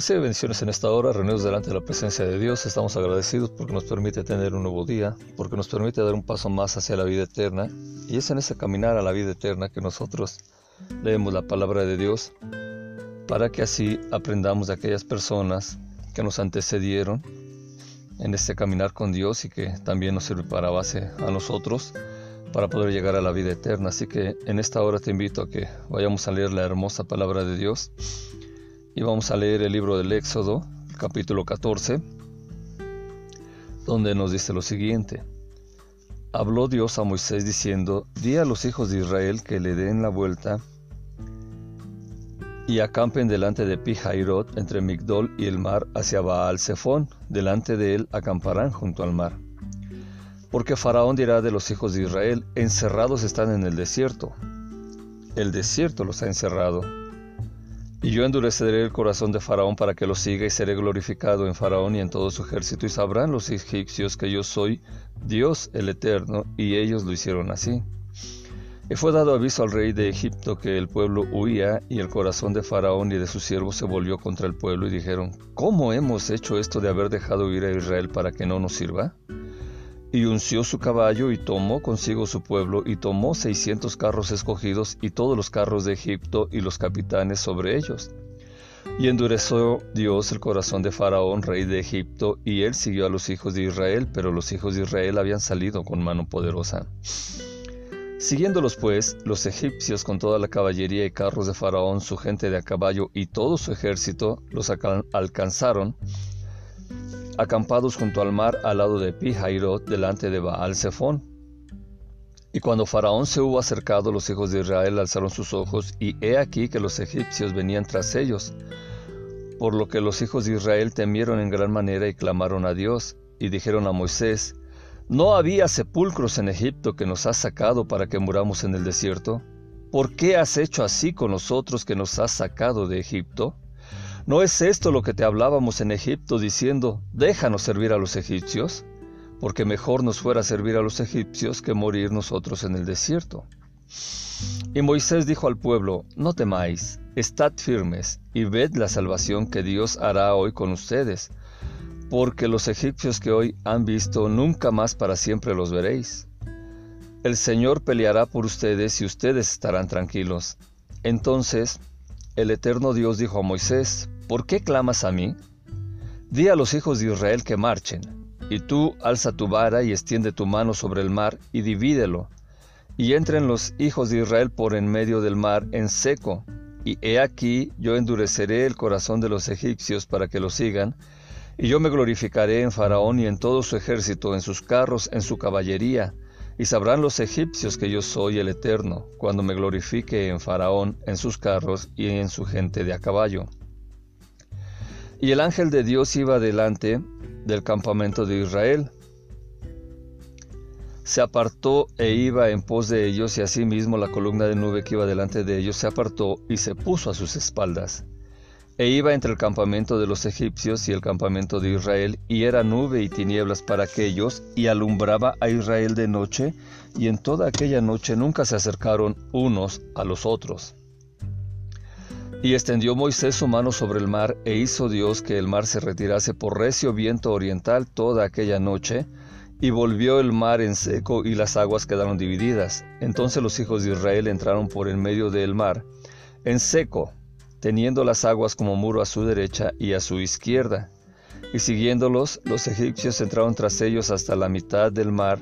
Recibe bendiciones en esta hora, reunidos delante de la presencia de Dios. Estamos agradecidos porque nos permite tener un nuevo día, porque nos permite dar un paso más hacia la vida eterna. Y es en ese caminar a la vida eterna que nosotros leemos la palabra de Dios para que así aprendamos de aquellas personas que nos antecedieron en este caminar con Dios y que también nos sirve para base a nosotros para poder llegar a la vida eterna. Así que en esta hora te invito a que vayamos a leer la hermosa palabra de Dios y vamos a leer el libro del Éxodo, capítulo 14, donde nos dice lo siguiente. Habló Dios a Moisés diciendo, di a los hijos de Israel que le den la vuelta y acampen delante de Pijairot entre Migdol y el mar hacia Baal Zephón, delante de él acamparán junto al mar. Porque Faraón dirá de los hijos de Israel, encerrados están en el desierto. El desierto los ha encerrado, y yo endureceré el corazón de Faraón para que lo siga y seré glorificado en Faraón y en todo su ejército y sabrán los egipcios que yo soy Dios el Eterno y ellos lo hicieron así. Y fue dado aviso al rey de Egipto que el pueblo huía y el corazón de Faraón y de sus siervos se volvió contra el pueblo y dijeron, ¿cómo hemos hecho esto de haber dejado huir a Israel para que no nos sirva? Y unció su caballo y tomó consigo su pueblo y tomó seiscientos carros escogidos y todos los carros de Egipto y los capitanes sobre ellos. Y endureció Dios el corazón de Faraón, rey de Egipto, y él siguió a los hijos de Israel, pero los hijos de Israel habían salido con mano poderosa. Siguiéndolos pues, los egipcios con toda la caballería y carros de Faraón, su gente de a caballo y todo su ejército, los alcanzaron acampados junto al mar al lado de Pijairot, delante de Baal Zephón. Y cuando Faraón se hubo acercado, los hijos de Israel alzaron sus ojos, y he aquí que los egipcios venían tras ellos. Por lo que los hijos de Israel temieron en gran manera y clamaron a Dios, y dijeron a Moisés, ¿No había sepulcros en Egipto que nos has sacado para que muramos en el desierto? ¿Por qué has hecho así con nosotros que nos has sacado de Egipto? ¿No es esto lo que te hablábamos en Egipto diciendo, déjanos servir a los egipcios? Porque mejor nos fuera servir a los egipcios que morir nosotros en el desierto. Y Moisés dijo al pueblo, no temáis, estad firmes y ved la salvación que Dios hará hoy con ustedes, porque los egipcios que hoy han visto nunca más para siempre los veréis. El Señor peleará por ustedes y ustedes estarán tranquilos. Entonces el eterno Dios dijo a Moisés, ¿por qué clamas a mí? Di a los hijos de Israel que marchen, y tú alza tu vara y extiende tu mano sobre el mar y divídelo, y entren los hijos de Israel por en medio del mar en seco, y he aquí yo endureceré el corazón de los egipcios para que lo sigan, y yo me glorificaré en Faraón y en todo su ejército, en sus carros, en su caballería, y sabrán los egipcios que yo soy el Eterno, cuando me glorifique en Faraón, en sus carros y en su gente de a caballo. Y el ángel de Dios iba delante del campamento de Israel. Se apartó e iba en pos de ellos, y asimismo la columna de nube que iba delante de ellos se apartó y se puso a sus espaldas e iba entre el campamento de los egipcios y el campamento de Israel, y era nube y tinieblas para aquellos, y alumbraba a Israel de noche, y en toda aquella noche nunca se acercaron unos a los otros. Y extendió Moisés su mano sobre el mar, e hizo Dios que el mar se retirase por recio viento oriental toda aquella noche, y volvió el mar en seco y las aguas quedaron divididas. Entonces los hijos de Israel entraron por en medio del mar, en seco, teniendo las aguas como muro a su derecha y a su izquierda. Y siguiéndolos, los egipcios entraron tras ellos hasta la mitad del mar.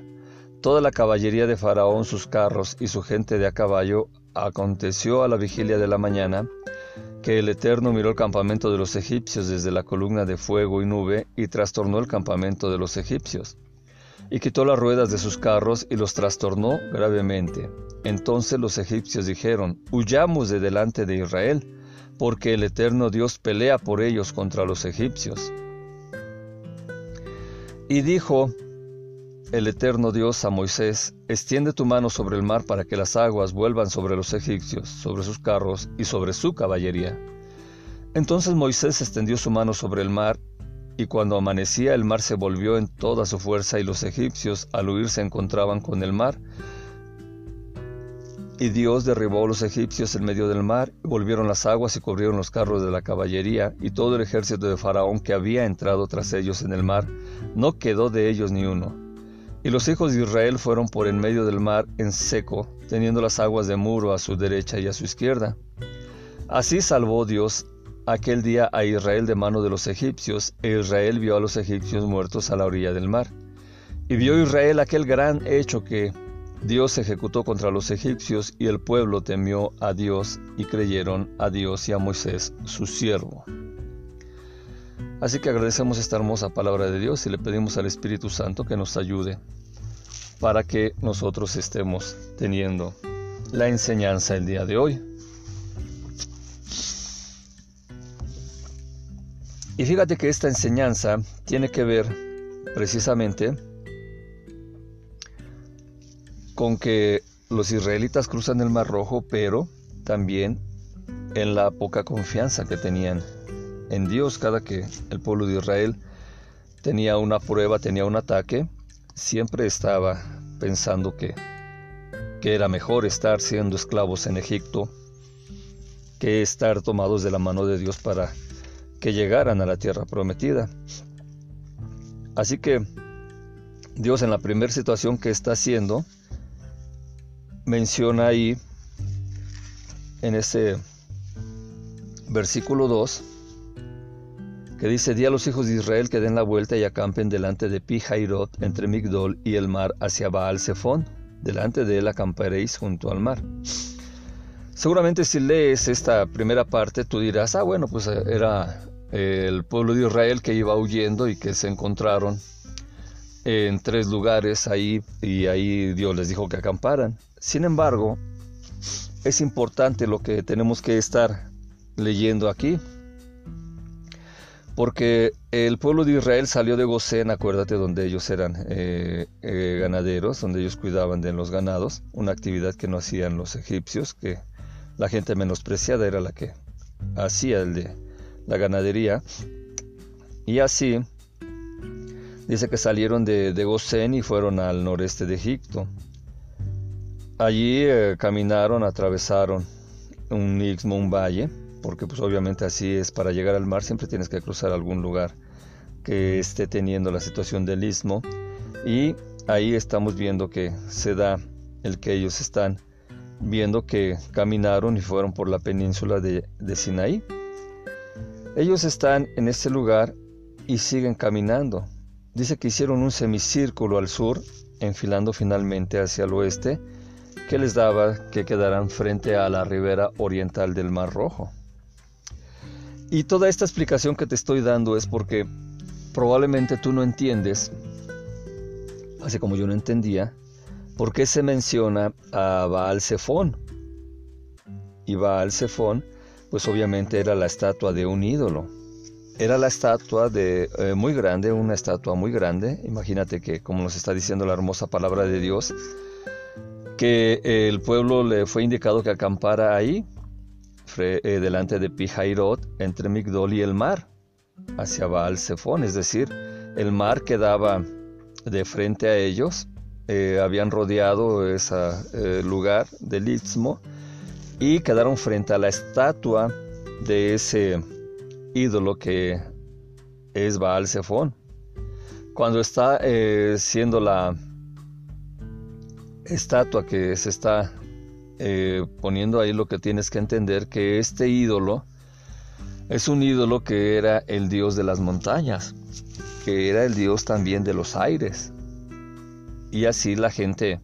Toda la caballería de Faraón, sus carros y su gente de a caballo, aconteció a la vigilia de la mañana, que el Eterno miró el campamento de los egipcios desde la columna de fuego y nube, y trastornó el campamento de los egipcios. Y quitó las ruedas de sus carros y los trastornó gravemente. Entonces los egipcios dijeron, Huyamos de delante de Israel, porque el eterno Dios pelea por ellos contra los egipcios. Y dijo el eterno Dios a Moisés, extiende tu mano sobre el mar para que las aguas vuelvan sobre los egipcios, sobre sus carros y sobre su caballería. Entonces Moisés extendió su mano sobre el mar, y cuando amanecía el mar se volvió en toda su fuerza y los egipcios al huir se encontraban con el mar, Y Dios derribó a los egipcios en medio del mar, y volvieron las aguas y cubrieron los carros de la caballería, y todo el ejército de Faraón que había entrado tras ellos en el mar, no quedó de ellos ni uno. Y los hijos de Israel fueron por en medio del mar en seco, teniendo las aguas de muro a su derecha y a su izquierda. Así salvó Dios aquel día a Israel de mano de los egipcios, e Israel vio a los egipcios muertos a la orilla del mar. Y vio Israel aquel gran hecho que Dios ejecutó contra los egipcios, y el pueblo temió a Dios y creyeron a Dios y a Moisés, su siervo. Así que agradecemos esta hermosa palabra de Dios y le pedimos al Espíritu Santo que nos ayude para que nosotros estemos teniendo la enseñanza el día de hoy. Y fíjate que esta enseñanza tiene que ver precisamente con que los israelitas cruzan el Mar Rojo, pero también en la poca confianza que tenían en Dios cada que el pueblo de Israel tenía una prueba, tenía un ataque, siempre estaba pensando que, que era mejor estar siendo esclavos en Egipto que estar tomados de la mano de Dios para que llegaran a la tierra prometida. Así que Dios en la primera situación que está haciendo, menciona ahí en ese versículo 2, que dice, di a los hijos de Israel que den la vuelta y acampen delante de Pijairot, entre Migdol y el mar, hacia Baal Zephon. Delante de él acamparéis junto al mar. Seguramente si lees esta primera parte, tú dirás, ah, bueno, pues eh, era eh, el pueblo de Israel que iba huyendo y que se encontraron en tres lugares ahí y ahí Dios les dijo que acamparan. Sin embargo, es importante lo que tenemos que estar leyendo aquí, porque el pueblo de Israel salió de Gosén, acuérdate, donde ellos eran eh, ganaderos, donde ellos cuidaban de los ganados, una actividad que no hacían los egipcios, que la gente menospreciada era la que hacía el de la ganadería. Y así dice que salieron de, de Gosén y fueron al noreste de Egipto. Allí eh, caminaron, atravesaron un istmo, un valle, porque pues obviamente así es, para llegar al mar siempre tienes que cruzar algún lugar que esté teniendo la situación del istmo y ahí estamos viendo que se da el que ellos están viendo que caminaron y fueron por la península de, Sinaí. Ellos están en este lugar y siguen caminando. Dice que hicieron un semicírculo al sur, enfilando finalmente hacia el oeste, que les daba que quedaran frente a la ribera oriental del Mar Rojo. Y toda esta explicación que te estoy dando es porque probablemente tú no entiendes, así como yo no entendía, ¿Por qué se menciona a Baal Zephon? Y Baal Zephon, pues obviamente era la estatua de un ídolo. Era la estatua de eh, muy grande, una estatua muy grande. Imagínate que, como nos está diciendo la hermosa palabra de Dios, que el pueblo le fue indicado que acampara ahí, delante de Pijairot, entre Migdol y el mar, hacia Baal Zephon, es decir, el mar quedaba de frente a ellos eh, habían rodeado ese eh, lugar del istmo y quedaron frente a la estatua de ese ídolo que es Baal Zephon. Cuando está eh, siendo la estatua que se está poniendo ahí, lo que tienes que entender que este ídolo es un ídolo que era el dios de las montañas, que era el dios también de los aires. Y así la gente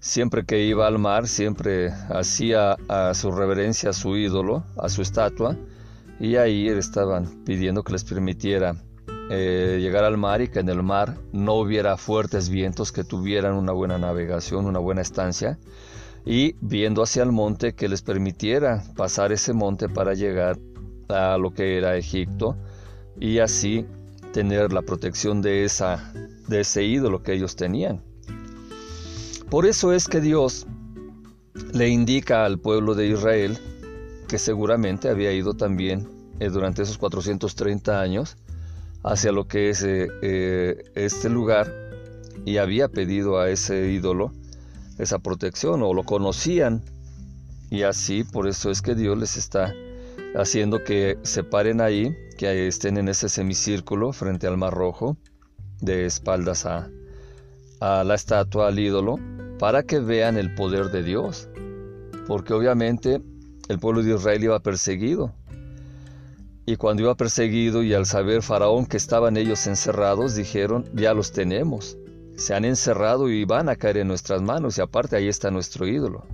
siempre que iba al mar siempre hacía a su reverencia a su ídolo, a su estatua, y ahí estaban pidiendo que les permitiera eh, llegar al mar y que en el mar no hubiera fuertes vientos, que tuvieran una buena navegación, una buena estancia, y viendo hacia el monte que les permitiera pasar ese monte para llegar a lo que era Egipto y así tener la protección de, esa, de ese ídolo que ellos tenían. Por eso es que Dios le indica al pueblo de Israel, que seguramente había ido también eh, durante esos 430 años hacia lo que es eh, eh, este lugar y había pedido a ese ídolo esa protección o lo conocían Y así, por eso es que Dios les está haciendo que se paren ahí, que estén en ese semicírculo frente al Mar Rojo, de espaldas a, a la estatua, al ídolo, para que vean el poder de Dios. Porque obviamente el pueblo de Israel iba perseguido. Y cuando iba perseguido y al saber Faraón que estaban ellos encerrados, dijeron, ya los tenemos. Se han encerrado y van a caer en nuestras manos y aparte ahí está nuestro ídolo.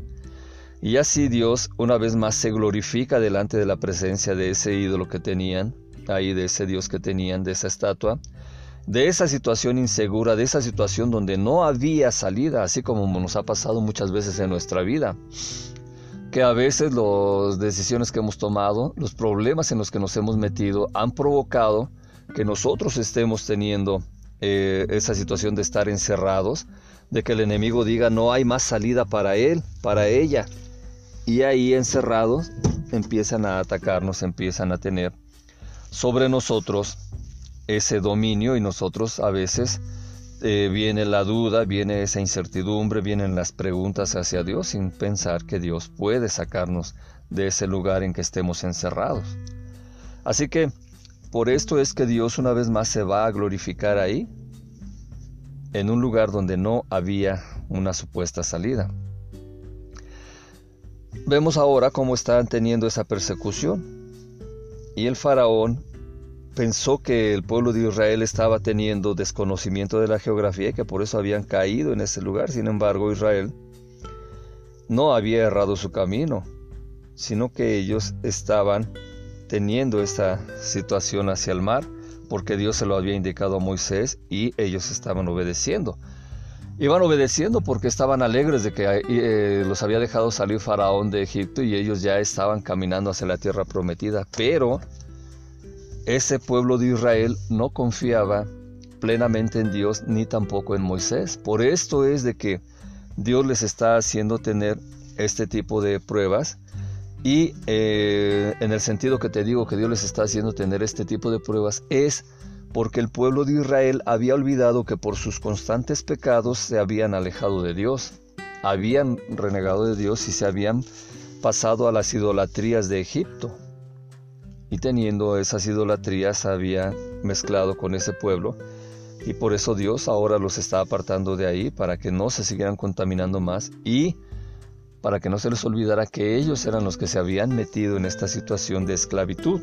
Y así Dios una vez más se glorifica delante de la presencia de ese ídolo que tenían, ahí de ese Dios que tenían, de esa estatua, de esa situación insegura, de esa situación donde no había salida, así como nos ha pasado muchas veces en nuestra vida. Que a veces las decisiones que hemos tomado, los problemas en los que nos hemos metido, han provocado que nosotros estemos teniendo eh, esa situación de estar encerrados, de que el enemigo diga no hay más salida para él, para ella. Y ahí encerrados empiezan a atacarnos, empiezan a tener sobre nosotros ese dominio y nosotros a veces eh, viene la duda, viene esa incertidumbre, vienen las preguntas hacia Dios sin pensar que Dios puede sacarnos de ese lugar en que estemos encerrados. Así que por esto es que Dios una vez más se va a glorificar ahí, en un lugar donde no había una supuesta salida. Vemos ahora cómo están teniendo esa persecución. Y el faraón pensó que el pueblo de Israel estaba teniendo desconocimiento de la geografía y que por eso habían caído en ese lugar. Sin embargo, Israel no había errado su camino, sino que ellos estaban teniendo esta situación hacia el mar porque Dios se lo había indicado a Moisés y ellos estaban obedeciendo. Iban obedeciendo porque estaban alegres de que eh, los había dejado salir Faraón de Egipto y ellos ya estaban caminando hacia la tierra prometida. Pero ese pueblo de Israel no confiaba plenamente en Dios ni tampoco en Moisés. Por esto es de que Dios les está haciendo tener este tipo de pruebas y eh, en el sentido que te digo que Dios les está haciendo tener este tipo de pruebas es porque el pueblo de Israel había olvidado que por sus constantes pecados se habían alejado de Dios, habían renegado de Dios y se habían pasado a las idolatrías de Egipto. Y teniendo esas idolatrías había mezclado con ese pueblo y por eso Dios ahora los está apartando de ahí para que no se siguieran contaminando más y para que no se les olvidara que ellos eran los que se habían metido en esta situación de esclavitud.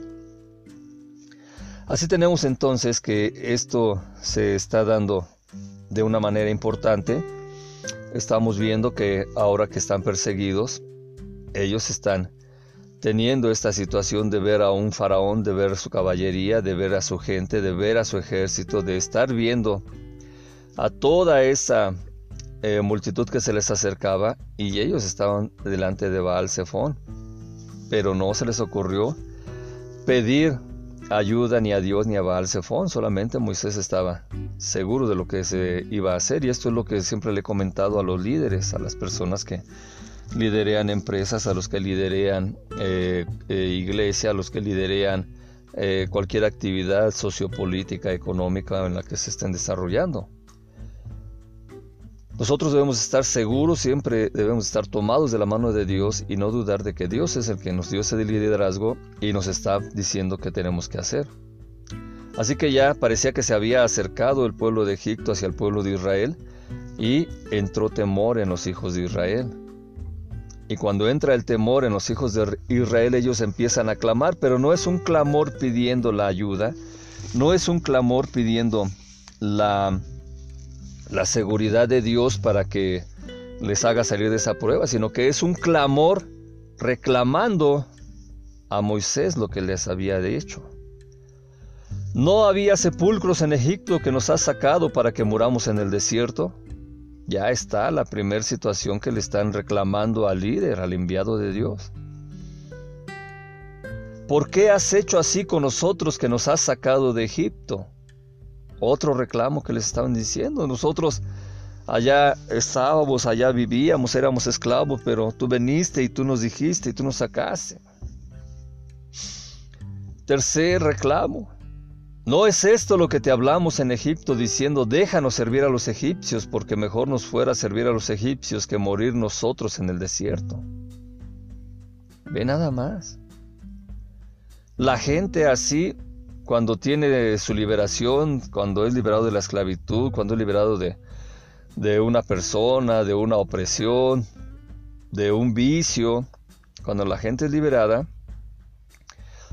Así tenemos entonces que esto se está dando de una manera importante. Estamos viendo que ahora que están perseguidos, ellos están teniendo esta situación de ver a un faraón, de ver su caballería, de ver a su gente, de ver a su ejército, de estar viendo a toda esa eh, multitud que se les acercaba y ellos estaban delante de Baal Zephon. Pero no se les ocurrió pedir ayuda ni a Dios ni a Baal solamente Moisés estaba seguro de lo que se iba a hacer y esto es lo que siempre le he comentado a los líderes, a las personas que liderean empresas, a los que liderean eh, eh, iglesia, a los que liderean cualquier actividad sociopolítica, económica en la que se estén desarrollando. Nosotros debemos estar seguros, siempre debemos estar tomados de la mano de Dios y no dudar de que Dios es el que nos dio ese liderazgo y nos está diciendo qué tenemos que hacer. Así que ya parecía que se había acercado el pueblo de Egipto hacia el pueblo de Israel y entró temor en los hijos de Israel. Y cuando entra el temor en los hijos de Israel, ellos empiezan a clamar, pero no es un clamor pidiendo la ayuda, no es un clamor pidiendo la, la seguridad de Dios para que les haga salir de esa prueba, sino que es un clamor reclamando a Moisés lo que les había hecho. No había sepulcros en Egipto que nos ha sacado para que muramos en el desierto. Ya está la primera situación que le están reclamando al líder, al enviado de Dios. ¿Por qué has hecho así con nosotros que nos has sacado de Egipto? Otro reclamo que les estaban diciendo. Nosotros allá estábamos, allá vivíamos, éramos esclavos, pero tú viniste y tú nos dijiste y tú nos sacaste. Tercer reclamo. ¿No es esto lo que te hablamos en Egipto diciendo, déjanos servir a los egipcios, porque mejor nos fuera servir a los egipcios que morir nosotros en el desierto? Ve nada más. La gente así, cuando tiene su liberación, cuando es liberado de la esclavitud, cuando es liberado de, de una persona, de una opresión, de un vicio, cuando la gente es liberada,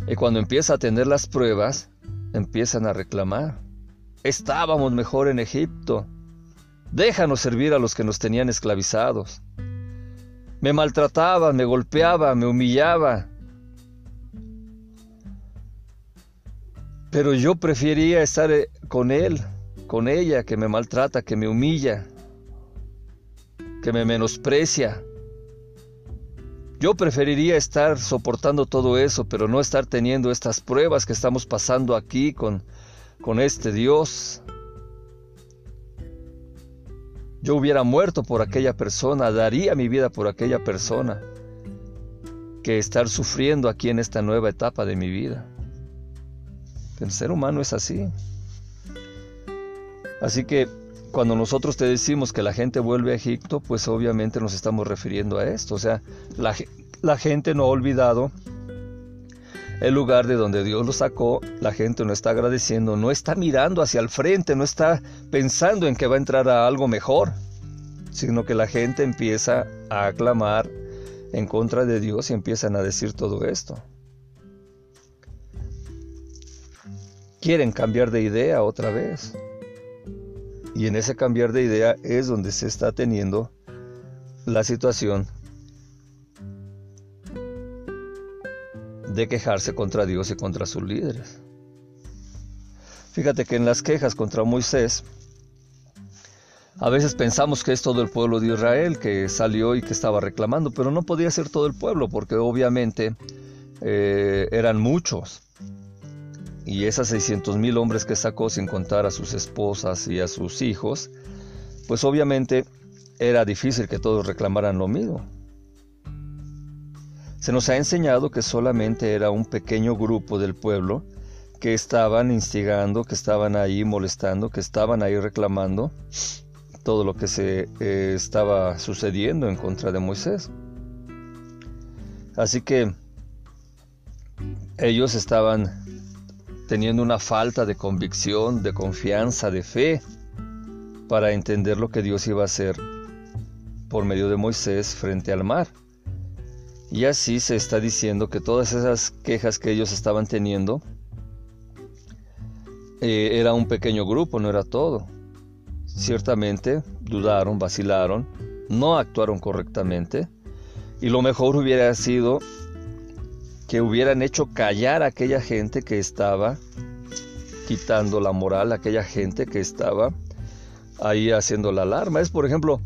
y cuando empieza a tener las pruebas, empiezan a reclamar. Estábamos mejor en Egipto. Déjanos servir a los que nos tenían esclavizados. Me maltrataba, me golpeaba, me humillaba. Pero yo prefería estar eh, con él, con ella, que me maltrata, que me humilla, que me menosprecia. Yo preferiría estar soportando todo eso, pero no estar teniendo estas pruebas que estamos pasando aquí con, con este Dios. Yo hubiera muerto por aquella persona, daría mi vida por aquella persona, que estar sufriendo aquí en esta nueva etapa de mi vida. El ser humano es así. Así que cuando nosotros te decimos que la gente vuelve a Egipto, pues obviamente nos estamos refiriendo a esto. O sea, la, gente no ha olvidado el lugar de donde Dios lo sacó, la gente no está agradeciendo, no está mirando hacia el frente, no está pensando en que va a entrar a algo mejor, sino que la gente empieza a aclamar en contra de Dios y empiezan a decir todo esto. Quieren cambiar de idea otra vez. Y en ese cambiar de idea es donde se está teniendo la situación de quejarse contra Dios y contra sus líderes. Fíjate que en las quejas contra Moisés, a veces pensamos que es todo el pueblo de Israel que salió y que estaba reclamando, pero no podía ser todo el pueblo porque obviamente eh, eran muchos. Y esas 600 mil hombres que sacó sin contar a sus esposas y a sus hijos, pues obviamente era difícil que todos reclamaran lo mismo. Se nos ha enseñado que solamente era un pequeño grupo del pueblo que estaban instigando, que estaban ahí molestando, que estaban ahí reclamando todo lo que se eh, estaba sucediendo en contra de Moisés. Así que ellos estaban teniendo una falta de convicción, de confianza, de fe para entender lo que Dios iba a hacer por medio de Moisés frente al mar. Y así se está diciendo que todas esas quejas que ellos estaban teniendo eh, era un pequeño grupo, no era todo. Ciertamente dudaron, vacilaron, no actuaron correctamente y lo mejor hubiera sido que hubieran hecho callar a aquella gente que estaba quitando la moral, a aquella gente que estaba ahí haciendo la alarma. Es por ejemplo,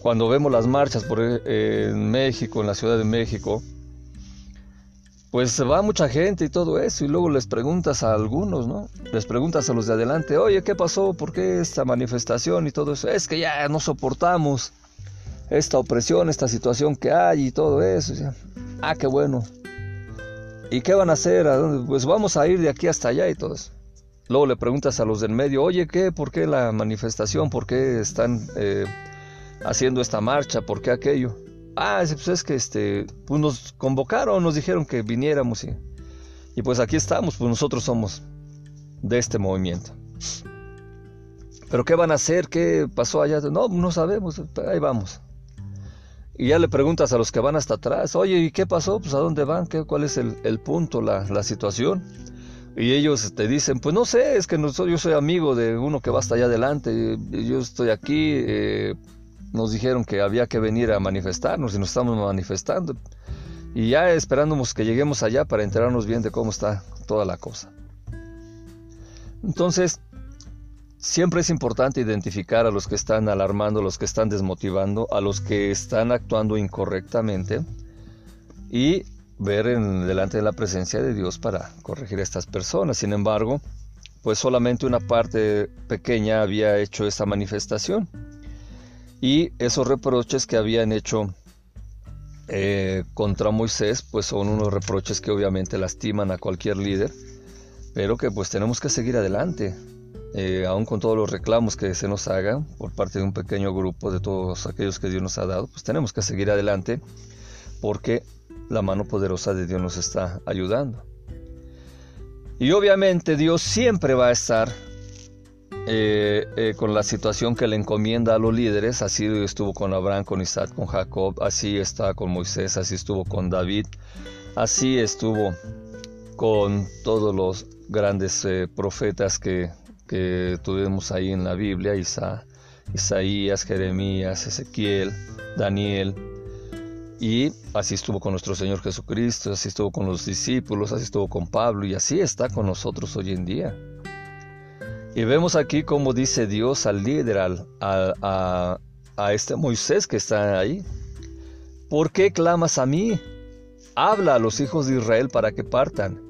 cuando vemos las marchas por, eh, en México, en la Ciudad de México, pues va mucha gente y todo eso, y luego les preguntas a algunos, ¿no? Les preguntas a los de adelante, oye, ¿qué pasó? ¿Por qué esta manifestación y todo eso? Es que ya no soportamos esta opresión, esta situación que hay y todo eso. Ah, qué bueno. ¿Y qué van a hacer? Pues vamos a ir de aquí hasta allá y todo eso. Luego le preguntas a los del medio, oye, ¿qué? ¿Por qué la manifestación? ¿Por qué están eh, haciendo esta marcha, ¿por qué aquello? Ah, pues es que este, pues nos convocaron, nos dijeron que viniéramos y, y pues aquí estamos, pues nosotros somos de este movimiento. Pero ¿qué van a hacer? ¿Qué pasó allá? No, no sabemos, ahí vamos. Y ya le preguntas a los que van hasta atrás, oye, ¿y qué pasó? Pues a dónde van, ¿Qué, cuál es el, el punto, la, la, situación. Y ellos te dicen, pues no sé, es que no, yo soy amigo de uno que va hasta allá adelante, yo estoy aquí, eh, nos dijeron que había que venir a manifestarnos y nos estamos manifestando. Y ya esperándonos que lleguemos allá para enterarnos bien de cómo está toda la cosa. Entonces, siempre es importante identificar a los que están alarmando, a los que están desmotivando, a los que están actuando incorrectamente y ver en delante de la presencia de Dios para corregir a estas personas. Sin embargo, pues solamente una parte pequeña había hecho esta manifestación y esos reproches que habían hecho eh, contra Moisés, pues son unos reproches que obviamente lastiman a cualquier líder, pero que pues tenemos que seguir adelante, eh, aún con todos los reclamos que se nos hagan por parte de un pequeño grupo de todos aquellos que Dios nos ha dado, pues tenemos que seguir adelante porque la mano poderosa de Dios nos está ayudando. Y obviamente Dios siempre va a estar eh, eh, con la situación que le encomienda a los líderes, así estuvo con Abraham, con Isaac, con Jacob, así está con Moisés, así estuvo con David, así estuvo con todos los grandes profetas que, que, tuvimos ahí en la Biblia, Isaías, Jeremías, Ezequiel, Daniel, y así estuvo con nuestro Señor Jesucristo, así estuvo con los discípulos, así estuvo con Pablo y así está con nosotros hoy en día. Y vemos aquí como dice Dios al líder, a, a este Moisés que está ahí. ¿Por qué clamas a mí? Habla a los hijos de Israel para que partan.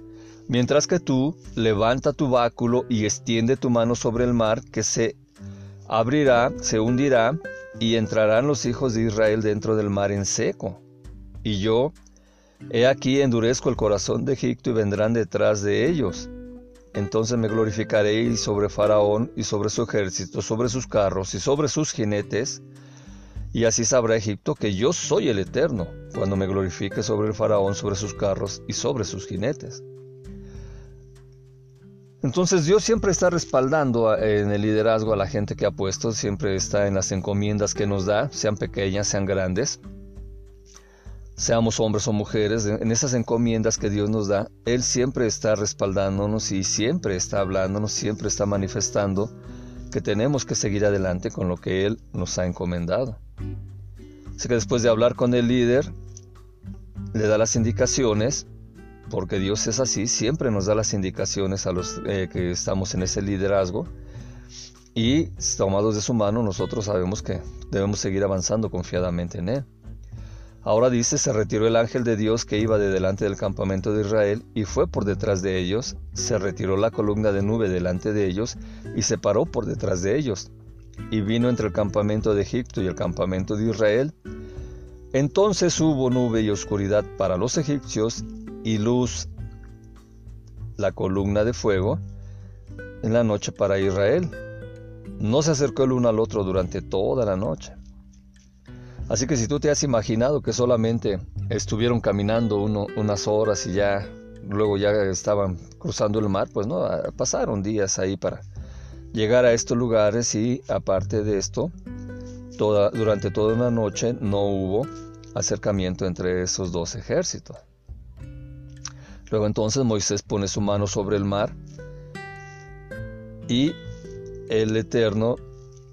Mientras que tú levanta tu báculo y extiende tu mano sobre el mar que se abrirá, se hundirá y entrarán los hijos de Israel dentro del mar en seco. Y yo, he aquí endurezco el corazón de Egipto y vendrán detrás de ellos. Entonces me glorificaré sobre Faraón y sobre su ejército, sobre sus carros y sobre sus jinetes, y así sabrá Egipto que yo soy el Eterno, cuando me glorifique sobre el Faraón, sobre sus carros y sobre sus jinetes. Entonces Dios siempre está respaldando en el liderazgo a la gente que ha puesto, siempre está en las encomiendas que nos da, sean pequeñas, sean grandes, seamos hombres o mujeres, en esas encomiendas que Dios nos da, Él siempre está respaldándonos y siempre está hablándonos, siempre está manifestando que tenemos que seguir adelante con lo que Él nos ha encomendado. Así que después de hablar con el líder, le da las indicaciones porque Dios es así, siempre nos da las indicaciones a los eh, que estamos en ese liderazgo y tomados de su mano nosotros sabemos que debemos seguir avanzando confiadamente en Él. Ahora dice, se retiró el ángel de Dios que iba de delante del campamento de Israel y fue por detrás de ellos, se retiró la columna de nube delante de ellos y se paró por detrás de ellos, y vino entre el campamento de Egipto y el campamento de Israel. Entonces hubo nube y oscuridad para los egipcios y luz, la columna de fuego, en la noche para Israel. No se acercó el uno al otro durante toda la noche. Así que si tú te has imaginado que solamente estuvieron caminando unas horas y ya luego ya estaban cruzando el mar, pues no, pasaron días ahí para llegar a estos lugares y aparte de esto, toda, durante toda una noche no hubo acercamiento entre esos dos ejércitos. Luego entonces Moisés pone su mano sobre el mar y el Eterno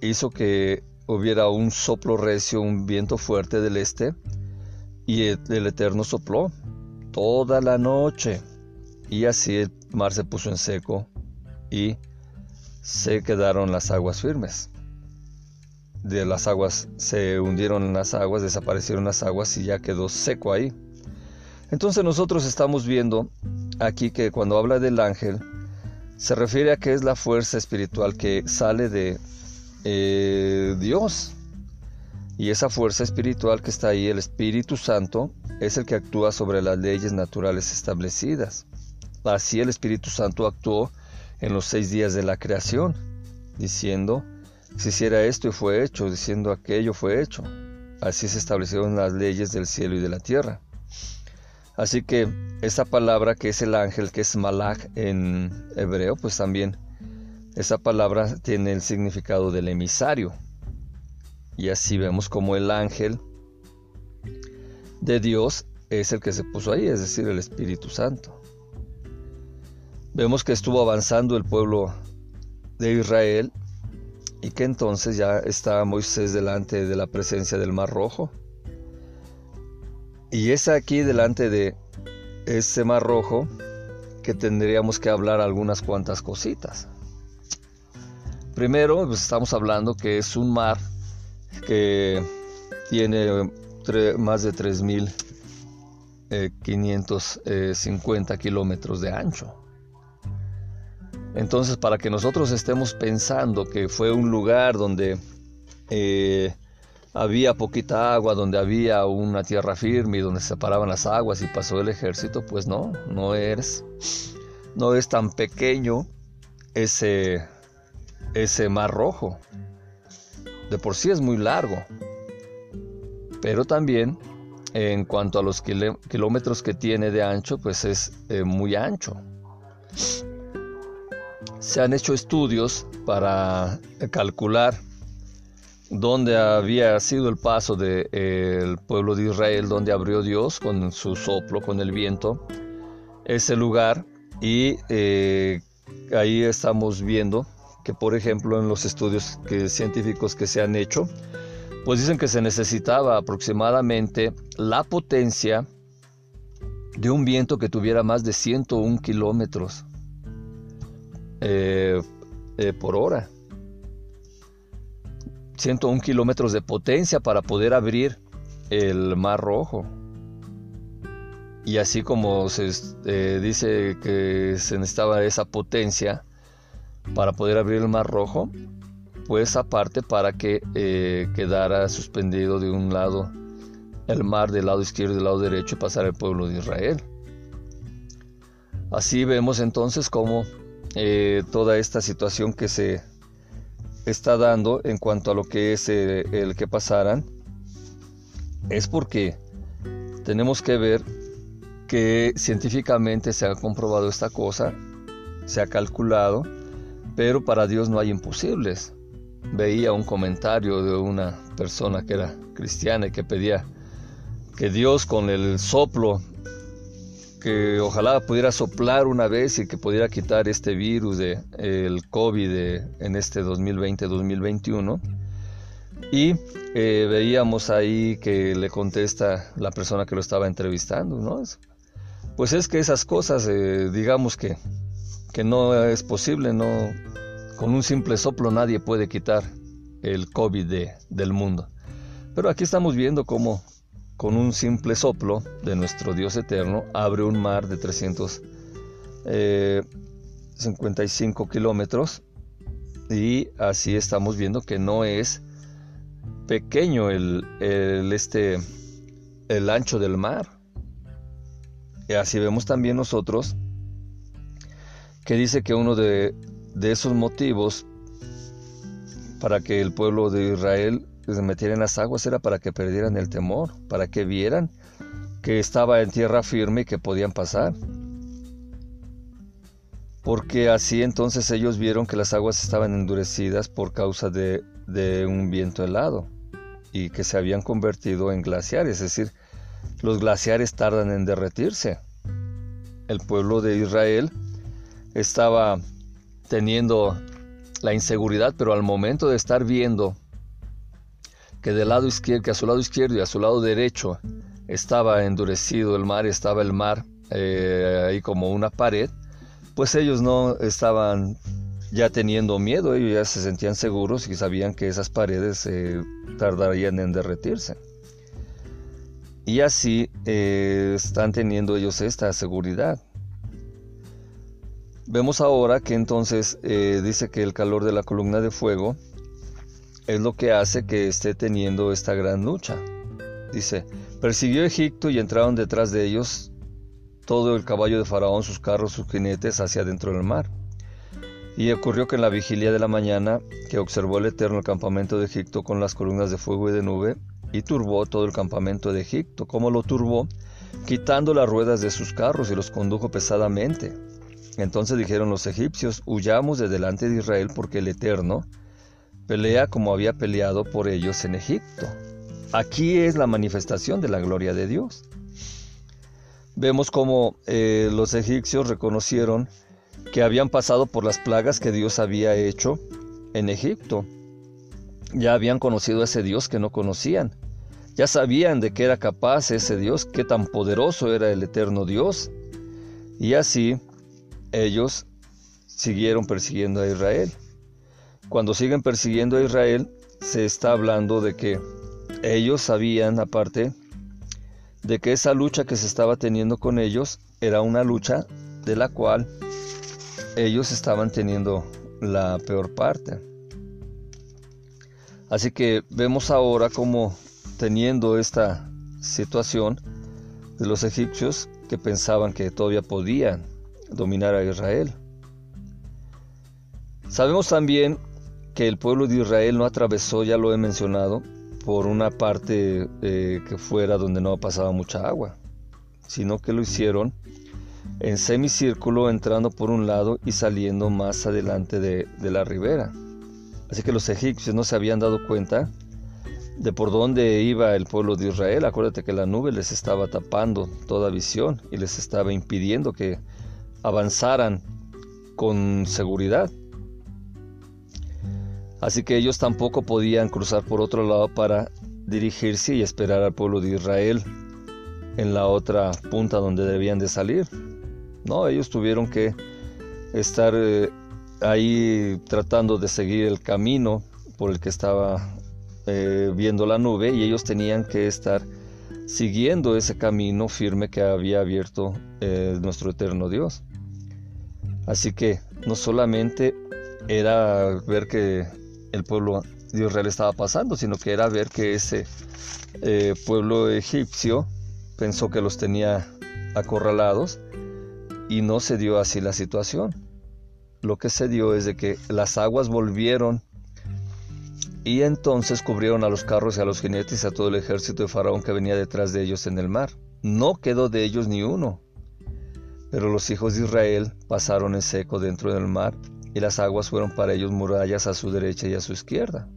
hizo que hubiera un soplo recio, un viento fuerte del este, y el, Eterno sopló toda la noche. Y así el mar se puso en seco y se quedaron las aguas firmes. De las aguas se hundieron las aguas, desaparecieron las aguas y ya quedó seco ahí. Entonces nosotros estamos viendo aquí que cuando habla del ángel, se refiere a que es la fuerza espiritual que sale de eh, Dios. Y esa fuerza espiritual que está ahí, el Espíritu Santo, es el que actúa sobre las leyes naturales establecidas. Así el Espíritu Santo actuó en los seis días de la creación, diciendo, se hiciera esto y fue hecho, diciendo aquello fue hecho. Así se establecieron las leyes del cielo y de la tierra. Así que esa palabra que es el ángel, que es malach en hebreo, pues también esa palabra tiene el significado del emisario. Y así vemos como el ángel de Dios es el que se puso ahí, es decir, el Espíritu Santo. Vemos que estuvo avanzando el pueblo de Israel y que entonces ya está Moisés delante de la presencia del Mar Rojo y es aquí delante de ese mar rojo que tendríamos que hablar algunas cuantas cositas. Primero, pues estamos hablando que es un mar que tiene más de 3.550 kilómetros de ancho. Entonces, para que nosotros estemos pensando que fue un lugar donde eh, había poquita agua, donde había una tierra firme y donde se separaban las aguas y pasó el ejército, pues no, no es, no es tan pequeño ese, ese mar rojo. De por sí es muy largo, pero también en cuanto a los kilómetros que tiene de ancho, pues es eh, muy ancho. Se han hecho estudios para calcular dónde había sido el paso del pueblo de Israel, donde abrió Dios con su soplo, con el viento, ese lugar. Y eh, ahí estamos viendo que, por ejemplo, en los estudios científicos que se han hecho, pues dicen que se necesitaba aproximadamente la potencia de un viento que tuviera más de 101 kilómetros eh, eh, por hora. 101 kilómetros de potencia para poder abrir el Mar Rojo. Y así como se eh, dice que se necesitaba esa potencia para poder abrir el Mar Rojo, pues aparte para que eh, quedara suspendido de un lado el mar del lado izquierdo y del lado derecho y pasara el pueblo de Israel. Así vemos entonces cómo eh, toda esta situación que se está dando en cuanto a lo que es eh, el que pasaran es porque tenemos que ver que científicamente se ha comprobado esta cosa, se ha calculado, pero para Dios no hay imposibles. Veía un comentario de una persona que era cristiana y que pedía que Dios con el soplo, que ojalá pudiera soplar una vez y que pudiera quitar este virus de el COVID en este 2020-2021. Y eh, veíamos ahí que le contesta la persona que lo estaba entrevistando, ¿no? Pues es que esas cosas, eh, digamos que, que no es posible, no, con un simple soplo nadie puede quitar el COVID del mundo. Pero aquí estamos viendo cómo con un simple soplo de nuestro Dios eterno abre un mar de 355 eh, kilómetros y así estamos viendo que no es pequeño el, este, el ancho del mar. Y así vemos también nosotros que dice que uno de, de esos motivos para que el pueblo de Israel se metiera en las aguas era para que perdieran el temor, para que vieran que estaba en tierra firme y que podían pasar. Porque así entonces ellos vieron que las aguas estaban endurecidas por causa de, de un viento helado y que se habían convertido en glaciares, es decir, los glaciares tardan en derretirse. El pueblo de Israel estaba teniendo la inseguridad, pero al momento de estar viendo que del lado izquierdo, a su lado izquierdo y a su lado derecho estaba endurecido el mar, estaba el mar eh, ahí como una pared, pues ellos no estaban ya teniendo miedo, ellos ya se sentían seguros y sabían que esas paredes eh, tardarían en derretirse. Y así eh, están teniendo ellos esta seguridad. Vemos ahora que entonces eh, dice que el calor de la columna de fuego es lo que hace que esté teniendo esta gran lucha. Dice, persiguió Egipto y entraron detrás de ellos todo el caballo de Faraón, sus carros, sus jinetes hacia dentro del mar. Y ocurrió que en la vigilia de la mañana, que observó el Eterno el campamento de Egipto con las columnas de fuego y de nube, y turbó todo el campamento de Egipto. ¿Cómo lo turbó? Quitando las ruedas de sus carros y los condujo pesadamente. Entonces dijeron los egipcios, huyamos de delante de Israel porque el Eterno pelea como había peleado por ellos en Egipto. Aquí es la manifestación de la gloria de Dios. Vemos como eh, los egipcios reconocieron que habían pasado por las plagas que Dios había hecho en Egipto. Ya habían conocido a ese Dios que no conocían. Ya sabían de qué era capaz ese Dios, qué tan poderoso era el eterno Dios. Y así ellos siguieron persiguiendo a Israel. Cuando siguen persiguiendo a Israel, se está hablando de que ellos sabían, aparte, de que esa lucha que se estaba teniendo con ellos era una lucha de la cual ellos estaban teniendo la peor parte. Así que vemos ahora como teniendo esta situación de los egipcios que pensaban que todavía podían dominar a Israel. Sabemos también que el pueblo de Israel no atravesó, ya lo he mencionado, por una parte eh, que fuera donde no pasaba mucha agua, sino que lo hicieron en semicírculo entrando por un lado y saliendo más adelante de, de la ribera. Así que los egipcios no se habían dado cuenta de por dónde iba el pueblo de Israel. Acuérdate que la nube les estaba tapando toda visión y les estaba impidiendo que avanzaran con seguridad. Así que ellos tampoco podían cruzar por otro lado para dirigirse y esperar al pueblo de Israel en la otra punta donde debían de salir. No, ellos tuvieron que estar eh, ahí tratando de seguir el camino por el que estaba eh, viendo la nube y ellos tenían que estar siguiendo ese camino firme que había abierto eh, nuestro eterno Dios. Así que no solamente era ver que el pueblo de Israel estaba pasando, sino que era ver que ese eh, pueblo egipcio pensó que los tenía acorralados y no se dio así la situación. Lo que se dio es de que las aguas volvieron y entonces cubrieron a los carros y a los jinetes y a todo el ejército de Faraón que venía detrás de ellos en el mar. No quedó de ellos ni uno. Pero los hijos de Israel pasaron en seco dentro del mar y las aguas fueron para ellos murallas a su derecha y a su izquierda.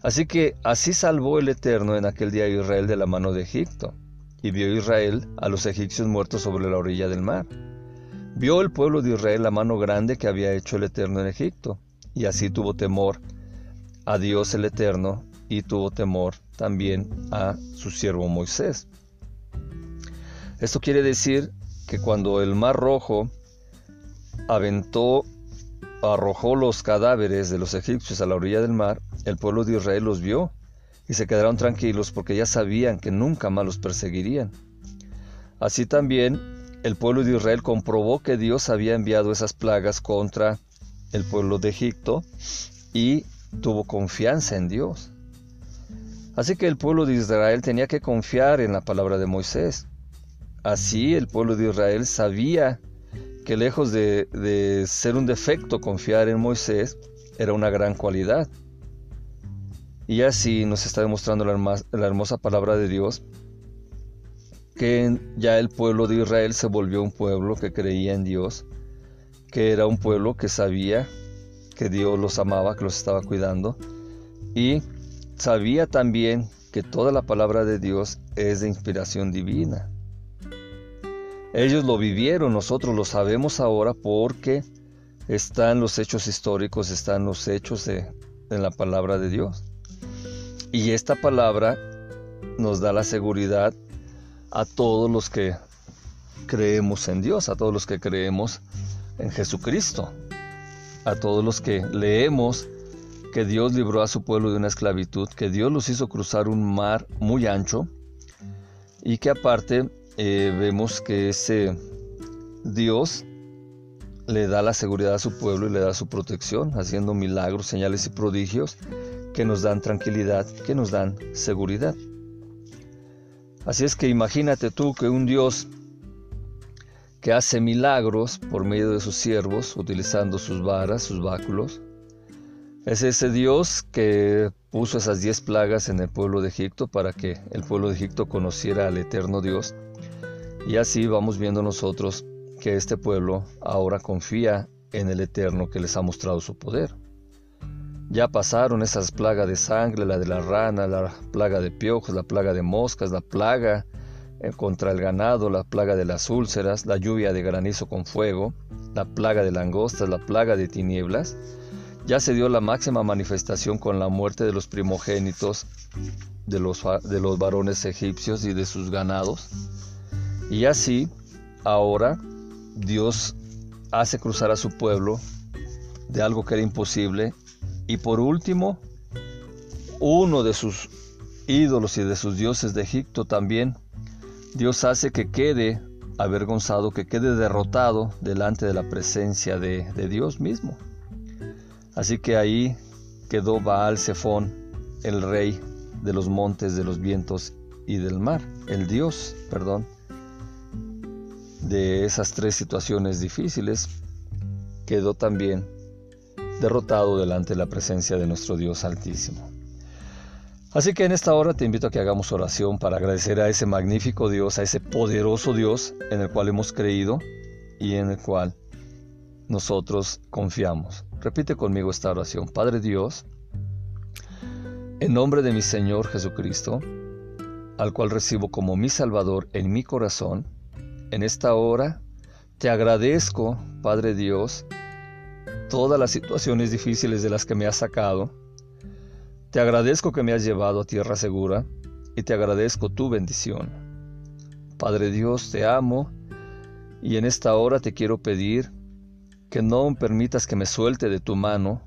Así que así salvó el Eterno en aquel día a Israel de la mano de Egipto, y vio Israel a los egipcios muertos sobre la orilla del mar. Vio el pueblo de Israel la mano grande que había hecho el Eterno en Egipto, y así tuvo temor a Dios el Eterno y tuvo temor también a su siervo Moisés. Esto quiere decir que cuando el mar rojo aventó, arrojó los cadáveres de los egipcios a la orilla del mar, el pueblo de Israel los vio y se quedaron tranquilos porque ya sabían que nunca más los perseguirían. Así también el pueblo de Israel comprobó que Dios había enviado esas plagas contra el pueblo de Egipto y tuvo confianza en Dios. Así que el pueblo de Israel tenía que confiar en la palabra de Moisés. Así el pueblo de Israel sabía que lejos de, ser un defecto confiar en Moisés, era una gran cualidad. Y así nos está demostrando la, la hermosa palabra de Dios, que ya el pueblo de Israel se volvió un pueblo que creía en Dios, que era un pueblo que sabía que Dios los amaba, que los estaba cuidando y sabía también que toda la palabra de Dios es de inspiración divina. Ellos lo vivieron, nosotros lo sabemos ahora porque están los hechos históricos, están los hechos de, en la palabra de Dios. Y esta palabra nos da la seguridad a todos los que creemos en Dios, a todos los que creemos en Jesucristo a todos los que leemos que Dios libró a su pueblo de una esclavitud, que Dios los hizo cruzar un mar muy ancho y que aparte eh, vemos que ese Dios le da la seguridad a su pueblo y le da su protección, haciendo milagros, señales y prodigios que nos dan tranquilidad, que nos dan seguridad. Así es que imagínate tú que un Dios que hace milagros por medio de sus siervos, utilizando sus varas, sus báculos. Es ese Dios que puso esas diez plagas en el pueblo de Egipto para que el pueblo de Egipto conociera al eterno Dios. Y así vamos viendo nosotros que este pueblo ahora confía en el eterno que les ha mostrado su poder. Ya pasaron esas plagas de sangre, la de la rana, la plaga de piojos, la plaga de moscas, la plaga eh, contra el ganado, la plaga de las úlceras, la lluvia de granizo con fuego, la plaga de langostas, la plaga de tinieblas, ya se dio la máxima manifestación con la muerte de los primogénitos de los, de los varones egipcios y de sus ganados. Y así, ahora, Dios hace cruzar a su pueblo de algo que era imposible. Y por último, uno de sus ídolos y de sus dioses de Egipto también Dios hace que quede avergonzado, que quede derrotado delante de la presencia de, Dios mismo. Así que ahí quedó Baal Zephón, el rey de los montes, de los vientos y del mar, el Dios, perdón, de esas tres situaciones difíciles, quedó también derrotado delante de la presencia de nuestro Dios Altísimo. Así que en esta hora te invito a que hagamos oración para agradecer a ese magnífico Dios, a ese poderoso Dios en el cual hemos creído y en el cual nosotros confiamos. Repite conmigo esta oración. Padre Dios, en nombre de mi Señor Jesucristo, al cual recibo como mi Salvador en mi corazón, en esta hora te agradezco, Padre Dios, todas las situaciones difíciles de las que me has sacado. Te agradezco que me has llevado a tierra segura y te agradezco tu bendición. Padre Dios, te amo y en esta hora te quiero pedir que no permitas que me suelte de tu mano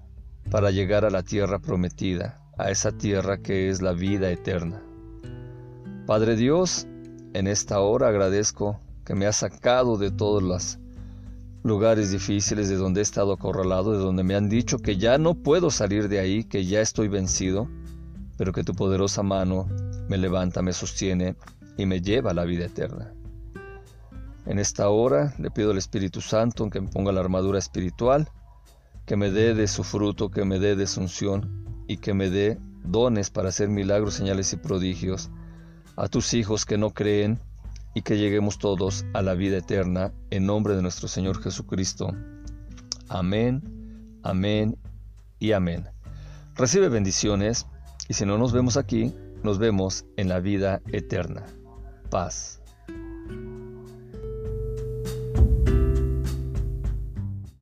para llegar a la tierra prometida, a esa tierra que es la vida eterna. Padre Dios, en esta hora agradezco que me has sacado de todos los lugares difíciles de donde he estado acorralado, de donde me han dicho que ya no puedo salir de ahí, que ya estoy vencido, pero que tu poderosa mano me levanta, me sostiene y me lleva a la vida eterna. En esta hora le pido al Espíritu Santo que me ponga la armadura espiritual, que me dé de su fruto, que me dé de su unción y que me dé dones para hacer milagros, señales y prodigios a tus hijos que no creen y que lleguemos todos a la vida eterna en nombre de nuestro Señor Jesucristo. Amén, amén y amén. Recibe bendiciones y si no nos vemos aquí, nos vemos en la vida eterna. Paz.